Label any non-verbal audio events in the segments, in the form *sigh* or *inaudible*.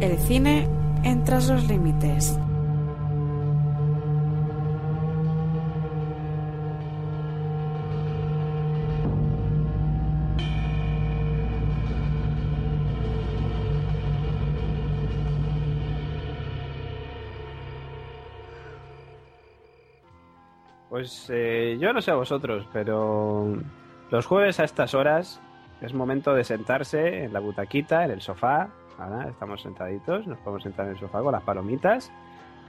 El cine en Tras los Límites. Pues eh, yo no sé a vosotros, pero los jueves a estas horas es momento de sentarse en la butaquita, en el sofá. Estamos sentaditos, nos podemos sentar en el sofá con las palomitas,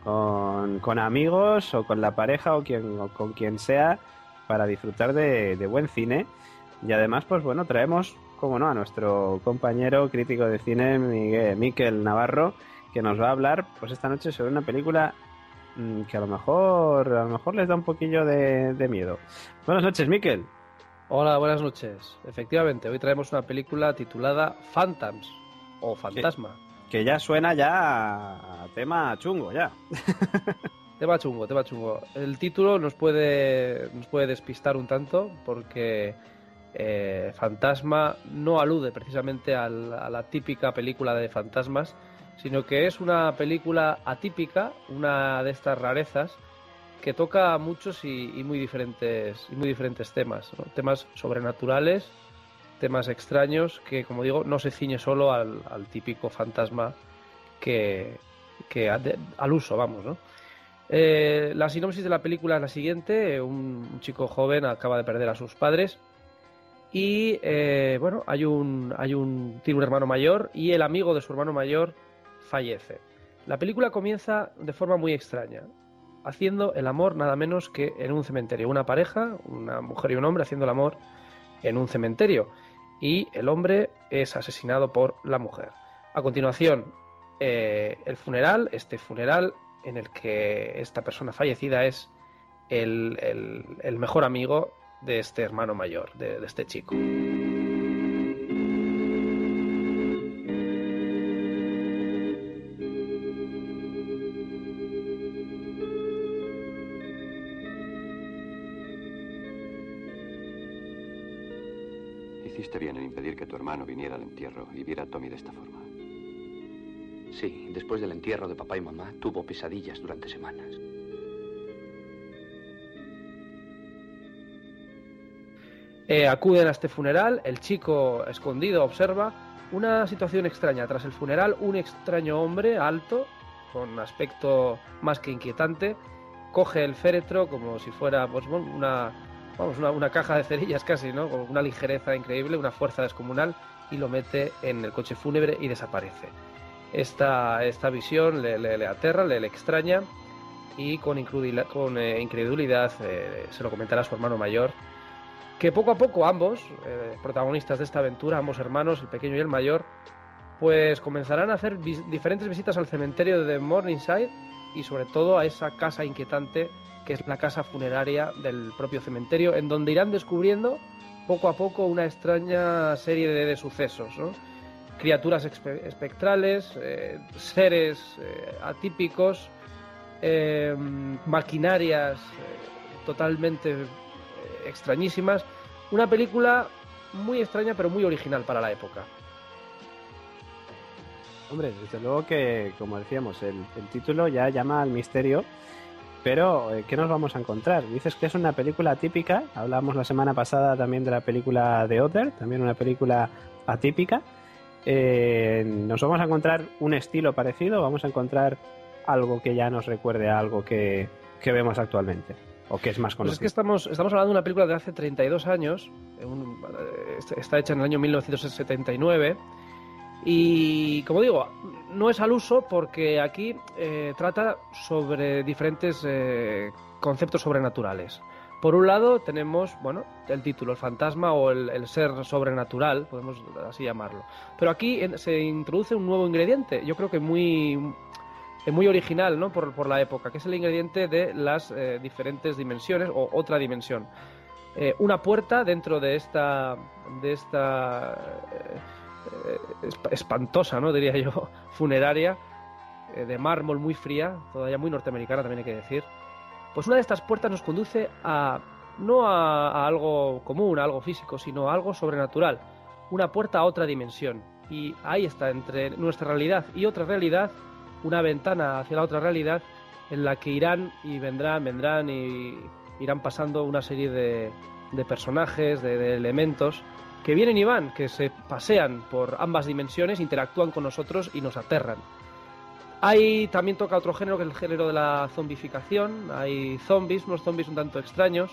con, con amigos o con la pareja o, quien, o con quien sea para disfrutar de, de buen cine. Y además, pues bueno, traemos, como no, a nuestro compañero crítico de cine, Miguel, Miquel Navarro, que nos va a hablar pues esta noche sobre una película mm, que a lo mejor a lo mejor les da un poquillo de, de miedo. Buenas noches, Miquel. Hola, buenas noches. Efectivamente, hoy traemos una película titulada Phantoms o Fantasma. Que ya suena ya a tema chungo, ya. *laughs* Tema chungo, tema chungo. El título nos puede, nos puede despistar un tanto porque eh, Fantasma no alude precisamente al- a la típica película de fantasmas, sino que es una película atípica, una de estas rarezas que toca muchos y, y muy diferentes y muy diferentes temas, ¿no? temas sobrenaturales, temas extraños que, como digo, no se ciñe solo al, típico fantasma que, de- al uso, vamos, ¿no? Eh, la sinopsis de la película es la siguiente: un, un chico joven acaba de perder a sus padres y eh, bueno, hay un, hay un tiene un hermano mayor y el amigo de su hermano mayor fallece. La película comienza de forma muy extraña, haciendo el amor nada menos que en un cementerio. Una pareja, una mujer y un hombre haciendo el amor en un cementerio y el hombre es asesinado por la mujer. A continuación, eh, el funeral, este funeral en el que esta persona fallecida es el, el- mejor amigo de este hermano mayor, de este chico. Tu hermano viniera al entierro y viera a Tommy de esta forma. Sí, después del entierro de papá y mamá tuvo pesadillas durante semanas. Eh, acuden a este funeral, el chico escondido observa una situación extraña. Tras el funeral, un extraño hombre alto, con aspecto más que inquietante, coge el féretro como si fuera pues, bueno, una, vamos, una, una caja de cerillas casi, ¿no? Con una ligereza increíble, una fuerza descomunal, y lo mete en el coche fúnebre y desaparece. Esta, esta visión le, le- le aterra, le, le extraña, y con, con eh, incredulidad eh, se lo comentará a su hermano mayor, que poco a poco ambos, eh, protagonistas de esta aventura, ambos hermanos, el pequeño y el mayor, pues comenzarán a hacer vis- diferentes visitas al cementerio de Morningside y sobre todo a esa casa inquietante que es la casa funeraria del propio cementerio, en donde irán descubriendo poco a poco una extraña serie de, sucesos, criaturas espe- espectrales, eh, seres eh, atípicos, eh, maquinarias eh, totalmente extrañísimas. Una película muy extraña pero muy original para la época. Hombre, desde luego que, como decíamos, el título ya llama al misterio. Pero, eh, ¿qué nos vamos a encontrar? Dices que es una película típica. Hablamos la semana pasada también de la película The Other, también una película atípica. Eh, nos vamos a encontrar un estilo parecido, vamos a encontrar algo que ya nos recuerde a algo que, que vemos actualmente, o que es más Pues es conocido. que estamos, estamos hablando de una película de hace 32 años, un- eh, está- está hecha en el año 1979, y como digo, no es al uso porque aquí eh, trata sobre diferentes eh, conceptos sobrenaturales. Por un lado tenemos, bueno, el título, el fantasma o el, ser sobrenatural, podemos así llamarlo. Pero aquí se introduce un nuevo ingrediente, yo creo que muy, eh, muy original ¿no? por, por la época, que es el ingrediente de las diferentes dimensiones o otra dimensión. Una puerta dentro de esta, de esta espantosa, ¿no? diría yo, *laughs* funeraria, eh, de mármol muy fría, todavía muy norteamericana también hay que decir. Pues una de estas puertas nos conduce a no a, algo común, a algo físico, sino a algo sobrenatural. Una puerta a otra dimensión. y ahí está, entre nuestra realidad y otra realidad, una ventana hacia la otra realidad en la que irán y vendrán, vendrán y irán pasando una serie de, personajes, de elementos que vienen y van, que se pasean por ambas dimensiones, interactúan con nosotros y nos aterran. Hay también toca otro género que es el género de la zombificación. Hay zombies, unos zombies un tanto extraños,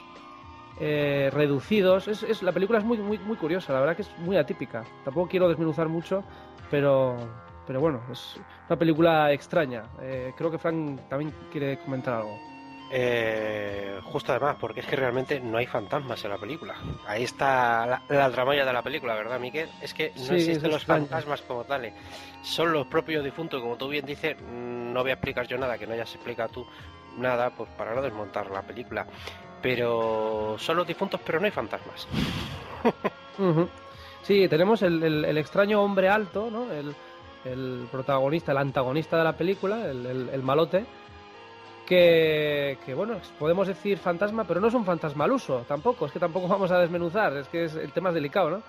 eh, reducidos. Es, es- la película es muy, muy, muy curiosa, la verdad que es muy atípica. Tampoco quiero desmenuzar mucho, pero, pero bueno, es una película extraña. Eh, creo que Frank también quiere comentar algo. Eh, justo además, porque es que realmente no hay fantasmas en la película. Ahí está la, la tramalla de la película, ¿verdad, Miquel? Es que no Sí, existen los extraño. fantasmas como tales. Son los propios difuntos, como tú bien dices. mm, No voy a explicar yo nada, que no hayas explicado tú nada, pues para no desmontar la película. Pero son los difuntos, pero no hay fantasmas. *laughs* Sí, tenemos el, el- el extraño hombre alto, ¿no? El, el protagonista, el antagonista de la película, el, el- el malote, que, bueno, podemos decir fantasma, pero no es un fantasma al uso, tampoco, es que tampoco *laughs* vamos a desmenuzar, es que es- el tema es delicado, ¿no?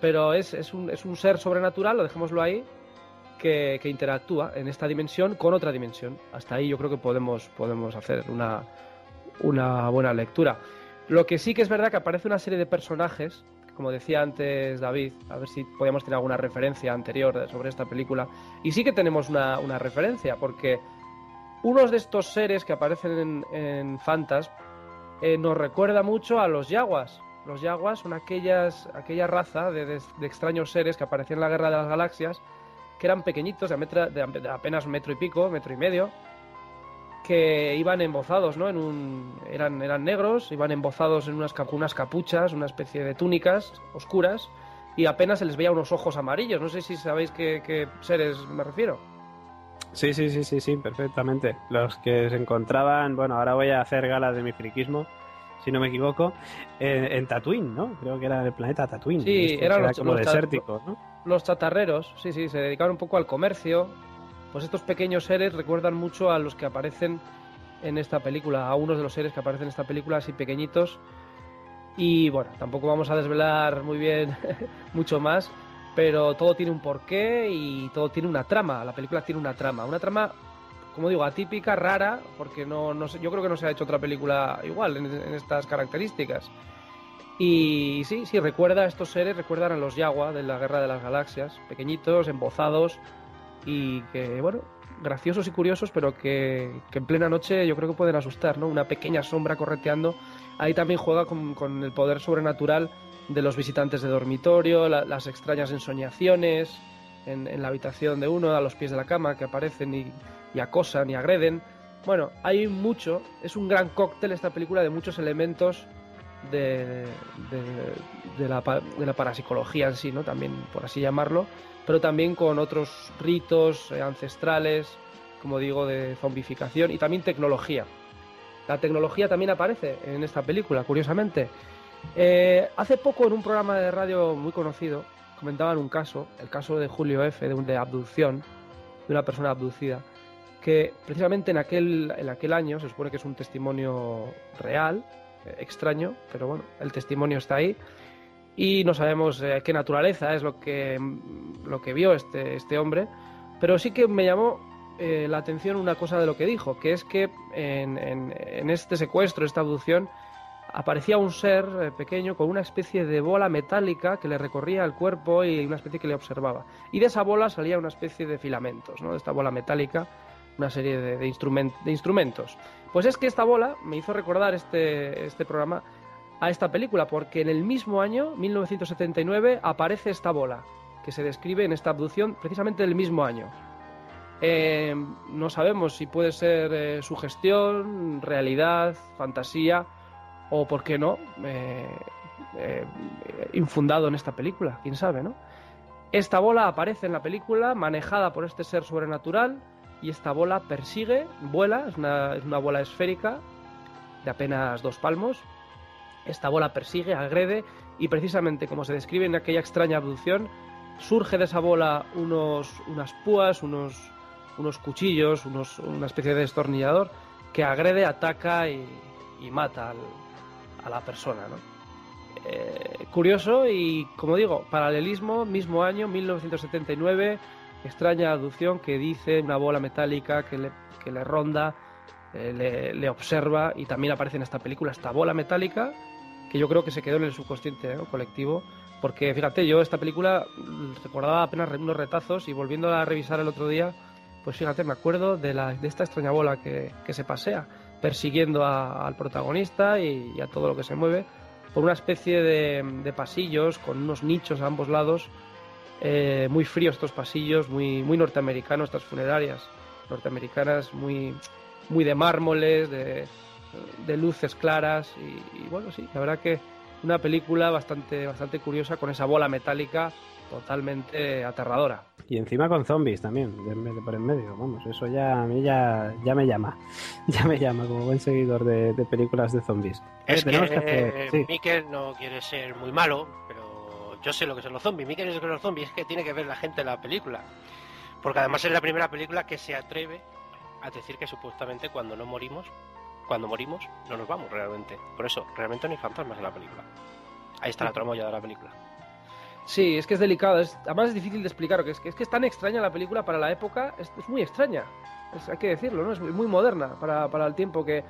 Pero es, es, un, es un ser sobrenatural, lo dejémoslo ahí, que, que interactúa en esta dimensión con otra dimensión. Hasta ahí yo creo que podemos, podemos hacer una, una buena lectura. Lo que sí que es verdad que aparece una serie de personajes, como decía antes David, a ver si podíamos tener alguna referencia anterior sobre esta película. Y sí que tenemos una, una referencia, porque unos de estos seres que aparecen en, en Fantas eh, nos recuerda mucho a los Yaguas. Los Yaguas son aquellas, aquella raza de, extraños seres que aparecían en la Guerra de las Galaxias, que eran pequeñitos, de, metra- de apenas un metro y pico, metro y medio, que iban embozados, ¿no? En un, eran, eran negros, iban embozados en unas, unas capuchas, una especie de túnicas oscuras, y apenas se les veía unos ojos amarillos. No sé si sabéis qué, qué seres me refiero. Sí, sí, sí, sí, sí, perfectamente. Los que se encontraban, bueno, ahora voy a hacer gala de mi friquismo, si no me equivoco, en, en Tatooine, ¿no? Creo que era el planeta Tatooine. Sí, Este, eran era los- como los desértico, ¿no? Los chatarreros, sí, sí, se dedicaban un poco al comercio. Pues estos pequeños seres recuerdan mucho a los que aparecen en esta película, a unos de los seres que aparecen en esta película, así pequeñitos. Y bueno, tampoco vamos a desvelar muy bien *laughs* mucho más, pero todo tiene un porqué y todo tiene una trama. La película tiene una trama, una trama, como digo, atípica, rara, porque no, no sé, yo creo que no se ha hecho otra película igual en, en estas características. Y sí, sí, recuerda a estos seres, recuerdan a los Yagua de la Guerra de las Galaxias, pequeñitos, embozados y que, bueno, graciosos y curiosos, pero que, que en plena noche yo creo que pueden asustar, ¿no? Una pequeña sombra correteando. Ahí también juega con, con el poder sobrenatural de los visitantes de dormitorio, la- las extrañas ensoñaciones en, la habitación de uno, a los pies de la cama, que aparecen y, acosan y agreden. Bueno, hay mucho, es un gran cóctel esta película de muchos elementos de, de- de la, de la parapsicología en sí, ¿no? También, por así llamarlo, pero también con otros ritos eh, ancestrales, como digo, de zombificación y también tecnología. La tecnología también aparece en esta película, curiosamente. Eh, hace poco en un programa de radio muy conocido comentaban un caso, el caso de Julio F., de, de abducción, de una persona abducida, que precisamente en aquel, en aquel año, se supone que es un testimonio real, eh, extraño, pero bueno, el testimonio está ahí y no sabemos eh, qué naturaleza es lo que, lo que vio este, este hombre, pero sí que me llamó eh, la atención una cosa de lo que dijo, que es que en, en- en este secuestro, esta abducción, aparecía un ser eh, pequeño con una especie de bola metálica que le recorría el cuerpo y una especie que le observaba. Y de esa bola salía una especie de filamentos, ¿no? De esta bola metálica, una serie de, instrument- de instrumentos. Pues es que esta bola me hizo recordar este, este programa a esta película, porque en el mismo año, 1979, aparece esta bola, que se describe en esta abducción precisamente del mismo año. Eh, no sabemos si puede ser eh, sugestión, realidad, fantasía o, por qué no, eh, eh, infundado en esta película, quién sabe, ¿no? Esta bola aparece en la película manejada por este ser sobrenatural y esta bola persigue, vuela, es una, bola esférica de apenas dos palmos. Esta bola persigue, agrede y precisamente como se describe en aquella extraña abducción, surge de esa bola unos, unas púas, unos, unos cuchillos, unos, una especie de destornillador que agrede, ataca y mata al- a la persona. ¿no? eh, curioso y, como digo, paralelismo, mismo año, 1979, extraña aducción que dice una bola metálica que le, ronda, eh, le, observa y también aparece en esta película esta bola metálica que yo creo que se quedó en el subconsciente colectivo. Porque fíjate, yo esta película recordaba apenas unos retazos y volviendo a revisar el otro día, pues fíjate, me acuerdo de, la, de esta extraña bola que se pasea, persiguiendo a- al protagonista y, a todo lo que se mueve, por una especie de, de pasillos con unos nichos a ambos lados, eh, muy fríos estos pasillos, muy, muy norteamericanos, estas funerarias norteamericanas, muy, muy de mármoles, de, de luces claras y, y bueno, sí, la verdad que una película bastante, bastante curiosa con esa bola metálica totalmente aterradora. Y encima con zombies también, de, de por en medio. Vamos, eso ya a mí ya, ya me llama. *laughs* Ya me llama como buen seguidor de, de películas de zombies. Es Eh, que, que hacer- sí. Mikel no quiere ser muy malo, pero yo sé lo que son los zombies. No sé lo que son los zombies, es que tiene que ver la gente la película. Porque además es la primera película que se atreve a decir que supuestamente cuando no morimos, cuando morimos, no nos vamos realmente. Por eso, realmente no hay fantasmas en la película. Ahí está la tramoya de la película. Sí, es que es delicado, es, además es difícil de explicar, que es, que es que es tan extraña la película para la época, es, es muy extraña, es- hay que decirlo, ¿no? Es muy, muy moderna para, para el tiempo que...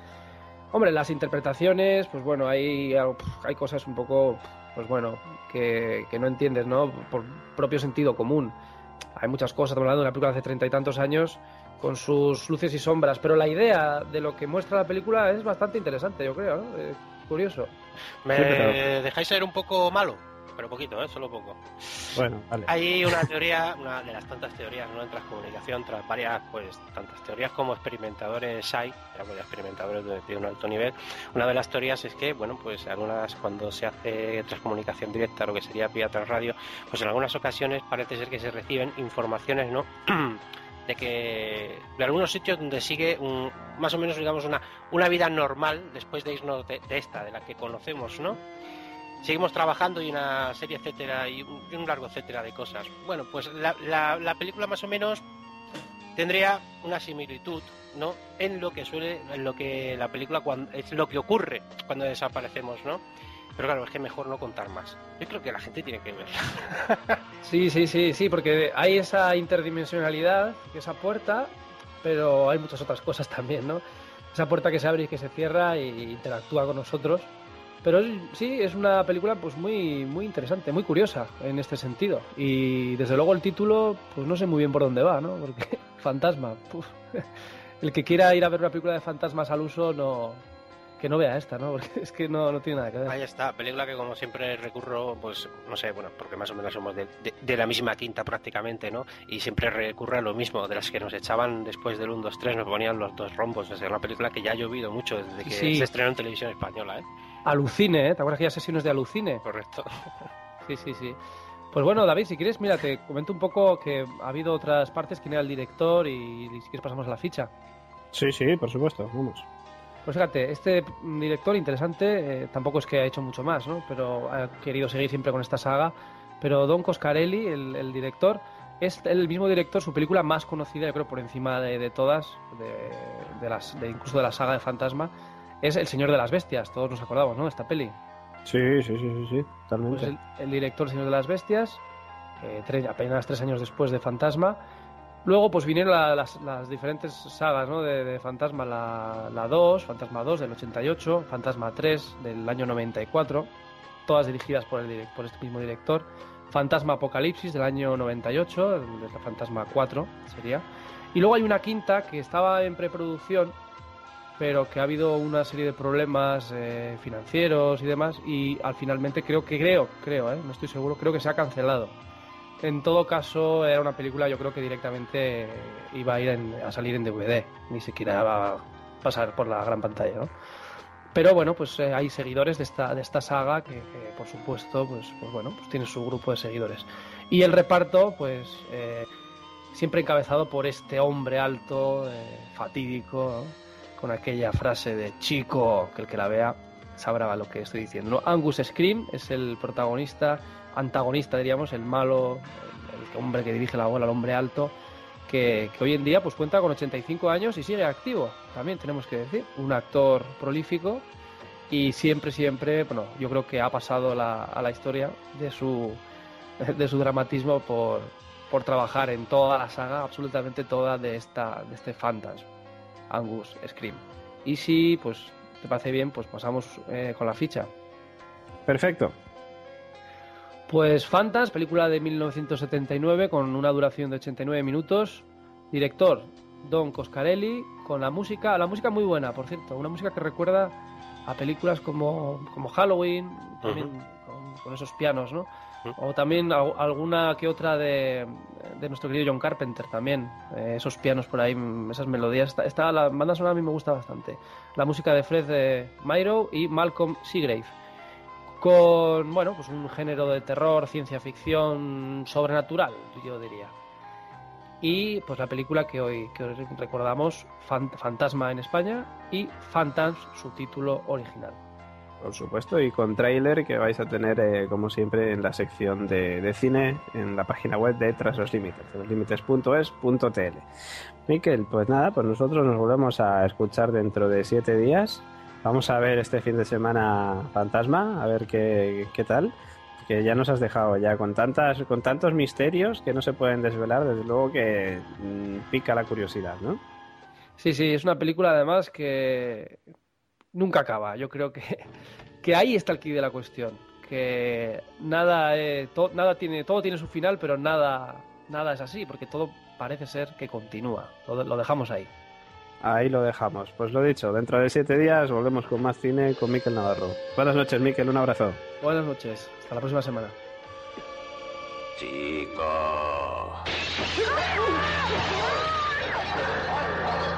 Hombre, las interpretaciones, pues bueno, hay, hay cosas un poco, pues bueno, que, que no entiendes, ¿no? Por propio sentido común. Hay muchas cosas, estamos hablando de una película de hace treinta y tantos años, con sus luces y sombras, pero la idea de lo que muestra la película es bastante interesante, yo creo, ¿no? Eh, curioso. ¿Me Sí, pero- dejáis ser un poco malo? Pero poquito, ¿eh? Solo poco. Bueno, vale. Hay una teoría, una de las tantas teorías, ¿no? En transcomunicación, tras varias, pues, tantas teorías como experimentadores hay, experimentadores de, de un alto nivel. Una de las teorías es que, bueno, pues algunas, cuando se hace transcomunicación directa, lo que sería vía transradio, pues en algunas ocasiones parece ser que se reciben informaciones, ¿no? *clears throat* de que de algunos sitios donde sigue un- más o menos digamos una, una vida normal después de irnos de, de esta de la que conocemos no seguimos trabajando y una serie etcétera y un, y un largo etcétera de cosas. Bueno pues la, la, la película más o menos tendría una similitud no en lo que suele en lo que la película cuando es lo que ocurre cuando desaparecemos no pero claro es que mejor no contar más. Yo creo que la gente tiene que verla. *laughs* Sí, sí, sí, sí, porque hay esa interdimensionalidad, esa puerta, pero hay muchas otras cosas también, ¿no? Esa puerta que se abre y que se cierra e interactúa con nosotros. Pero es- sí, es una película pues muy, muy interesante, muy curiosa en este sentido. Y desde luego el título, pues no sé muy bien por dónde va, ¿no? Porque *laughs* fantasma, puf. el que quiera ir a ver una película de fantasmas al uso, no que no vea esta, ¿no? *laughs* Porque es que no, no tiene nada que ver. Ahí está, película que como siempre recurro, pues no sé, bueno, porque más o menos somos de, de- de la misma quinta prácticamente, ¿no? Y siempre recurre a lo mismo, de las que nos echaban después del 1, 2, 3, nos ponían los dos rombos. Es una película que ya ha llovido mucho desde que Sí. se estrenó en televisión española, ¿eh? Alucine, ¿eh? ¿Te acuerdas que hay asesinos de Alucine? Correcto. *laughs* Sí, sí, sí. Pues bueno, David, si quieres, mira, te comento un poco que ha habido otras partes, quién era el director y, y si quieres pasamos a la ficha. Sí, sí, por supuesto, vamos. Pues fíjate, este director interesante, eh, tampoco es que ha hecho mucho más, ¿no? Pero ha querido seguir siempre con esta saga. Pero Don Coscarelli, el, el director, es el mismo director, su película más conocida, yo creo, por encima de, de todas, de, de las, de incluso de la saga de Fantasma, es El Señor de las Bestias. Todos nos acordamos, ¿no? De esta peli. Sí, sí, sí, sí, sí, totalmente. Pues el, el director El Señor de las Bestias, eh, tres- apenas tres años después de Fantasma. Luego pues vinieron la- las, las diferentes sagas ¿no? de, de Fantasma, la, la 2, Fantasma 2 del 88, Fantasma 3 del año 94, todas dirigidas por, el, por este mismo director. Fantasma Apocalipsis del año 98, el, el Fantasma 4 sería. Y luego hay una quinta que estaba en preproducción, pero que ha habido una serie de problemas eh, financieros y demás, y al finalmente creo que, creo, creo, eh, no estoy seguro, creo que se ha cancelado. En todo caso, era una película, yo creo que directamente iba a ir en- a salir en DVD, ni siquiera va a pasar por la gran pantalla, ¿no? Pero bueno, pues eh, hay seguidores de esta, de esta saga que, que, por supuesto, pues, pues bueno, pues tiene su grupo de seguidores. Y el reparto, pues eh, siempre encabezado por este hombre alto, eh, fatídico, ¿no? Con aquella frase de chico, que el que la vea sabrá lo que estoy diciendo. Angus Scream es el protagonista, antagonista diríamos, el malo, el, hombre que dirige la bola, el hombre alto, que, hoy en día pues cuenta con 85 años y sigue activo, también tenemos que decir, un actor prolífico y siempre, siempre, bueno, yo creo que ha pasado a la historia de su, de su dramatismo por, por trabajar en toda la saga, absolutamente toda de, esta, de este Phantasm, Angus Scream. Y si, pues, te parece bien, pues pasamos eh, con la ficha. Perfecto. Pues Phantas, película de 1979 con una duración de 89 minutos. Director Don Coscarelli, con la música, la música muy buena, por cierto, una música que recuerda a películas como, como Halloween, también con, con esos pianos, ¿no? O también al- alguna que otra de, de nuestro querido John Carpenter también, eh, esos pianos por ahí, esas melodías. Esta- la banda sonora a mí me gusta bastante. La música de Fred eh, Myrow y Malcolm Seagrave con bueno pues un género de terror ciencia ficción sobrenatural yo diría y pues la película que hoy que hoy recordamos Fan- Fantasma en España y Phantasm su título original Por supuesto, y con tráiler que vais a tener, eh, como siempre, en la sección de, de cine, en la página web de Tras los Límites, trasloslimítes.es.tl. Miquel, pues nada, pues nosotros nos volvemos a escuchar dentro de siete días. Vamos a ver este fin de semana Fantasma, a ver qué, qué tal. Que ya nos has dejado ya con tantas, con tantos misterios que no se pueden desvelar, desde luego que mm, pica la curiosidad, ¿no? sí sí es una película además que nunca acaba yo creo que *laughs* que ahí está el quid de la cuestión que nada eh, to- nada tiene todo tiene su final pero nada nada es así porque todo parece ser que continúa lo, lo dejamos ahí Ahí lo dejamos. Pues lo dicho, dentro de siete días volvemos con más cine con Miquel Navarro. Buenas noches, Miquel, un abrazo. buenas noches hasta la próxima semana Chico. *laughs*